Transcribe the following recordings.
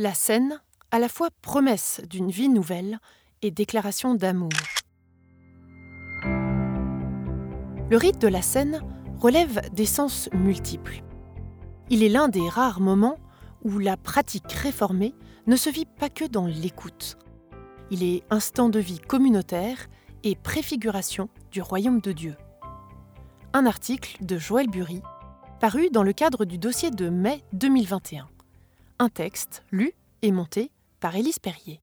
La scène, à la fois promesse d'une vie nouvelle et déclaration d'amour. Le rite de la scène relève des sens multiples. Il est l'un des rares moments où la pratique réformée ne se vit pas que dans l'écoute. Il est instant de vie communautaire et préfiguration du royaume de Dieu. Un article de Joël Bury, paru dans le cadre du dossier de mai 2021. Un texte lu et monté par Élise Perrier.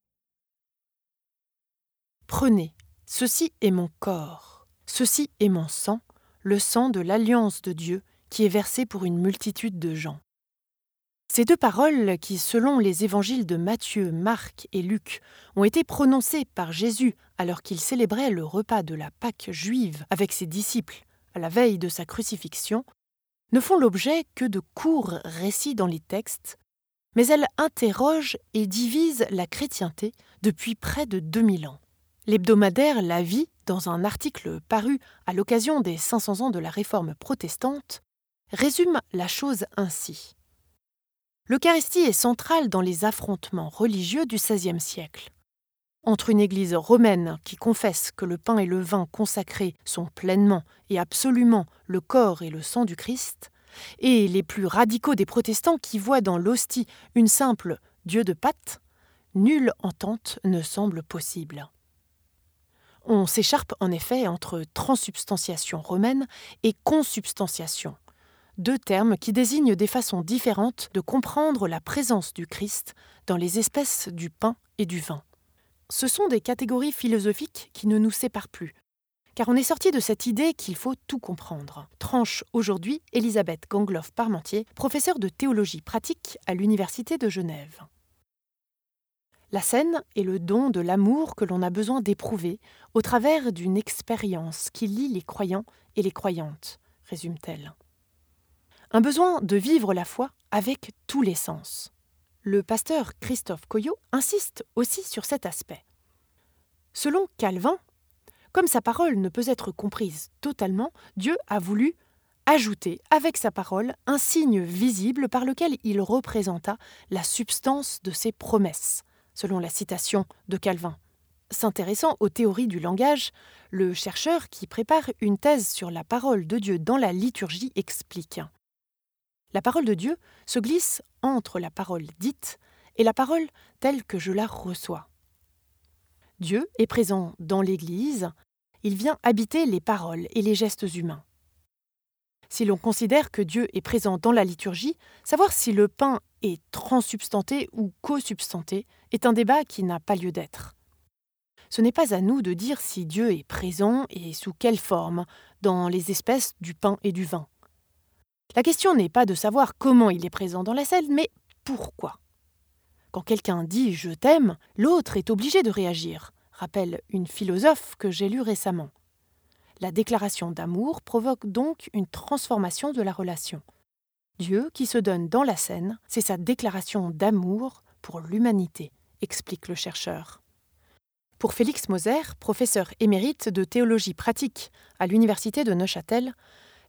Prenez, ceci est mon corps, ceci est mon sang, le sang de l'alliance de Dieu qui est versé pour une multitude de gens. Ces deux paroles qui, selon les évangiles de Matthieu, Marc et Luc, ont été prononcées par Jésus alors qu'il célébrait le repas de la Pâque juive avec ses disciples à la veille de sa crucifixion, ne font l'objet que de courts récits dans les textes mais elle interroge et divise la chrétienté depuis près de 2000 ans. L'hebdomadaire La Vie, dans un article paru à l'occasion des 500 ans de la réforme protestante, résume la chose ainsi. L'Eucharistie est centrale dans les affrontements religieux du XVIe siècle. Entre une Église romaine qui confesse que le pain et le vin consacrés sont pleinement et absolument le corps et le sang du Christ, et les plus radicaux des protestants qui voient dans l'hostie une simple Dieu de pâte, nulle entente ne semble possible. On s'écharpe en effet entre transsubstantiation romaine et consubstantiation, deux termes qui désignent des façons différentes de comprendre la présence du Christ dans les espèces du pain et du vin. Ce sont des catégories philosophiques qui ne nous séparent plus, car on est sorti de cette idée qu'il faut tout comprendre. Tranche aujourd'hui Elisabeth Gangloff-Parmentier, professeure de théologie pratique à l'Université de Genève. La scène est le don de l'amour que l'on a besoin d'éprouver au travers d'une expérience qui lie les croyants et les croyantes, résume-t-elle. Un besoin de vivre la foi avec tous les sens. Le pasteur Christophe Coyot insiste aussi sur cet aspect. Selon Calvin, comme sa parole ne peut être comprise totalement, Dieu a voulu ajouter avec sa parole un signe visible par lequel il représenta la substance de ses promesses, selon la citation de Calvin. S'intéressant aux théories du langage, le chercheur qui prépare une thèse sur la parole de Dieu dans la liturgie explique. La parole de Dieu se glisse entre la parole dite et la parole telle que je la reçois. Dieu est présent dans l'Église il vient habiter les paroles et les gestes humains. Si l'on considère que Dieu est présent dans la liturgie, savoir si le pain est transsubstanté ou co-substanté est un débat qui n'a pas lieu d'être. Ce n'est pas à nous de dire si Dieu est présent et sous quelle forme dans les espèces du pain et du vin. La question n'est pas de savoir comment il est présent dans la scène, mais pourquoi. Quand quelqu'un dit je t'aime, l'autre est obligé de réagir rappelle une philosophe que j'ai lue récemment. La déclaration d'amour provoque donc une transformation de la relation. Dieu qui se donne dans la scène, c'est sa déclaration d'amour pour l'humanité, explique le chercheur. Pour Félix Moser, professeur émérite de théologie pratique à l'université de Neuchâtel,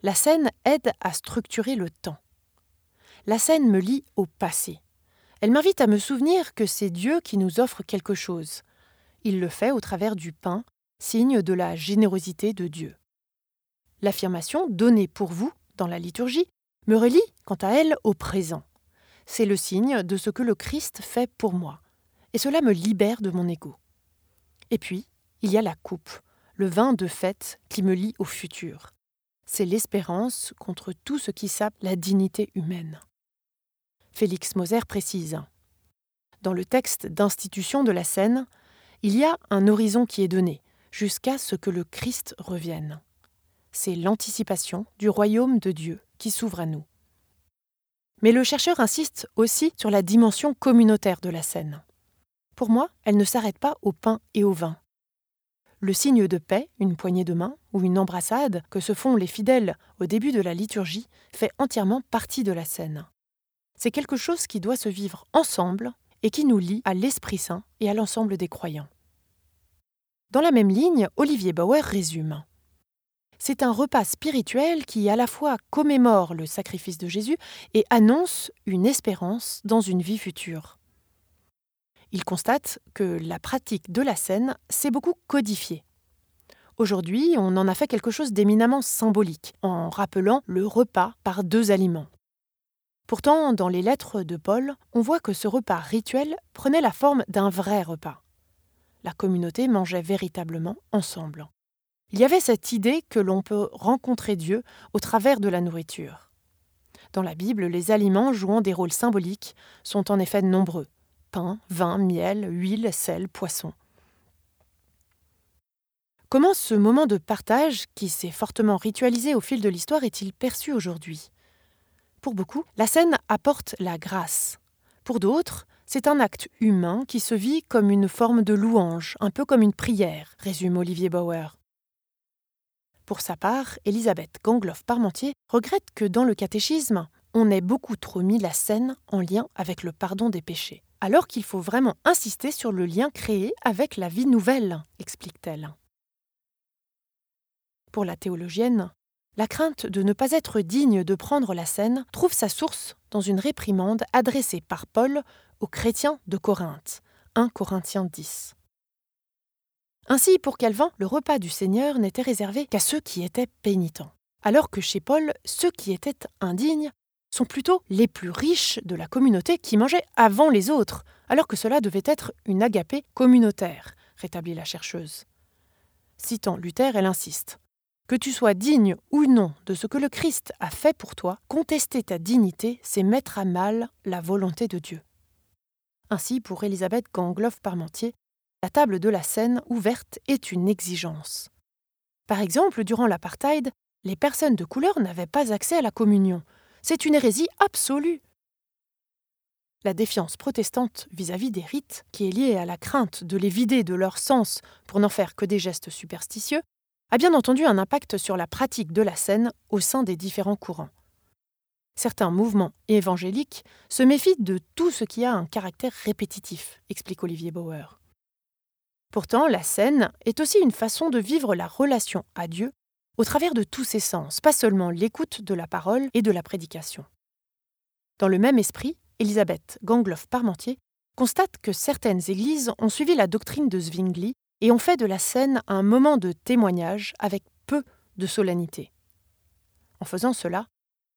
la scène aide à structurer le temps. La scène me lie au passé. Elle m'invite à me souvenir que c'est Dieu qui nous offre quelque chose, il le fait au travers du pain, signe de la générosité de Dieu. L'affirmation donnée pour vous dans la liturgie me relie, quant à elle, au présent. C'est le signe de ce que le Christ fait pour moi, et cela me libère de mon ego. Et puis, il y a la coupe, le vin de fête qui me lie au futur. C'est l'espérance contre tout ce qui sape la dignité humaine. Félix Moser précise Dans le texte d'institution de la scène, il y a un horizon qui est donné, jusqu'à ce que le Christ revienne. C'est l'anticipation du royaume de Dieu qui s'ouvre à nous. Mais le chercheur insiste aussi sur la dimension communautaire de la scène. Pour moi, elle ne s'arrête pas au pain et au vin. Le signe de paix, une poignée de main ou une embrassade que se font les fidèles au début de la liturgie, fait entièrement partie de la scène. C'est quelque chose qui doit se vivre ensemble et qui nous lie à l'Esprit Saint et à l'ensemble des croyants. Dans la même ligne, Olivier Bauer résume. C'est un repas spirituel qui à la fois commémore le sacrifice de Jésus et annonce une espérance dans une vie future. il constate que la pratique de la scène s'est beaucoup codifiée. Aujourd'hui, on en a fait quelque chose d'éminemment symbolique, en rappelant le repas par deux aliments. Pourtant, dans les lettres de Paul, on voit que ce repas rituel prenait la forme d'un vrai repas. La communauté mangeait véritablement ensemble. Il y avait cette idée que l'on peut rencontrer Dieu au travers de la nourriture. Dans la Bible, les aliments jouant des rôles symboliques sont en effet nombreux pain, vin, miel, huile, sel, poisson. Comment ce moment de partage, qui s'est fortement ritualisé au fil de l'histoire, est-il perçu aujourd'hui? Pour beaucoup, la scène apporte la grâce. Pour d'autres, c'est un acte humain qui se vit comme une forme de louange, un peu comme une prière, résume Olivier Bauer. Pour sa part, Elisabeth Gangloff-Parmentier regrette que dans le catéchisme, on ait beaucoup trop mis la scène en lien avec le pardon des péchés, alors qu'il faut vraiment insister sur le lien créé avec la vie nouvelle, explique-t-elle. Pour la théologienne, la crainte de ne pas être digne de prendre la scène trouve sa source dans une réprimande adressée par Paul aux chrétiens de Corinthe, 1 Corinthiens 10. Ainsi, pour Calvin, le repas du Seigneur n'était réservé qu'à ceux qui étaient pénitents, alors que chez Paul, ceux qui étaient indignes sont plutôt les plus riches de la communauté qui mangeaient avant les autres, alors que cela devait être une agapée communautaire, rétablit la chercheuse. Citant Luther, elle insiste. Que tu sois digne ou non de ce que le Christ a fait pour toi, contester ta dignité, c'est mettre à mal la volonté de Dieu. Ainsi, pour Élisabeth Gangloff-Parmentier, la table de la scène ouverte est une exigence. Par exemple, durant l'apartheid, les personnes de couleur n'avaient pas accès à la communion. C'est une hérésie absolue. La défiance protestante vis-à-vis des rites, qui est liée à la crainte de les vider de leur sens pour n'en faire que des gestes superstitieux, a bien entendu un impact sur la pratique de la scène au sein des différents courants. Certains mouvements évangéliques se méfient de tout ce qui a un caractère répétitif, explique Olivier Bauer. Pourtant, la scène est aussi une façon de vivre la relation à Dieu au travers de tous ses sens, pas seulement l'écoute de la parole et de la prédication. Dans le même esprit, Elisabeth Gangloff-Parmentier constate que certaines églises ont suivi la doctrine de Zwingli et ont fait de la scène un moment de témoignage avec peu de solennité. En faisant cela,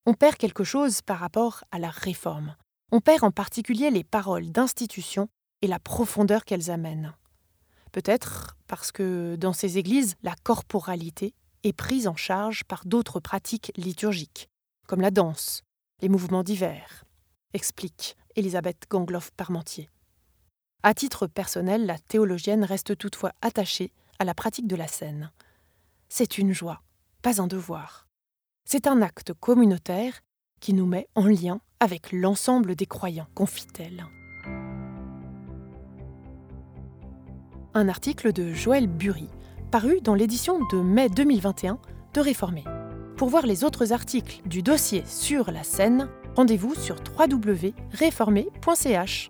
on perd quelque chose par rapport à la réforme. On perd en particulier les paroles d'institution et la profondeur qu'elles amènent. Peut-être parce que dans ces églises, la corporalité est prise en charge par d'autres pratiques liturgiques, comme la danse, les mouvements divers, explique Elisabeth Gangloff-Parmentier. À titre personnel, la théologienne reste toutefois attachée à la pratique de la scène. C'est une joie, pas un devoir. C'est un acte communautaire qui nous met en lien avec l'ensemble des croyants, confie-t-elle. un article de Joël Bury, paru dans l'édition de mai 2021 de Réformé. Pour voir les autres articles du dossier sur la scène, rendez-vous sur www.réformé.ch.